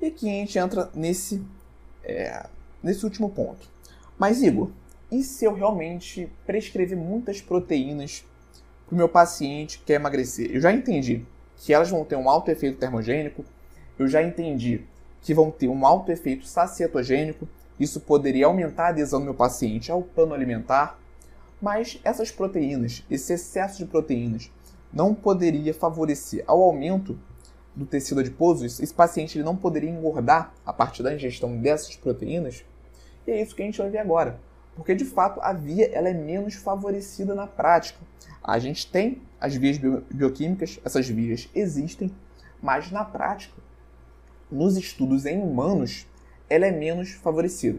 E aqui a gente entra nesse, é, nesse último ponto. Mas, Igor, e se eu realmente prescrever muitas proteínas para o meu paciente que quer emagrecer? Eu já entendi que elas vão ter um alto efeito termogênico, eu já entendi que vão ter um alto efeito sacietogênico, isso poderia aumentar a adesão do meu paciente ao plano alimentar, mas essas proteínas, esse excesso de proteínas, não poderia favorecer ao aumento do tecido adiposo, esse paciente ele não poderia engordar a partir da ingestão dessas proteínas? E é isso que a gente vai ver agora. Porque de fato a via ela é menos favorecida na prática. A gente tem as vias bioquímicas, essas vias existem, mas na prática, nos estudos em humanos, ela é menos favorecida.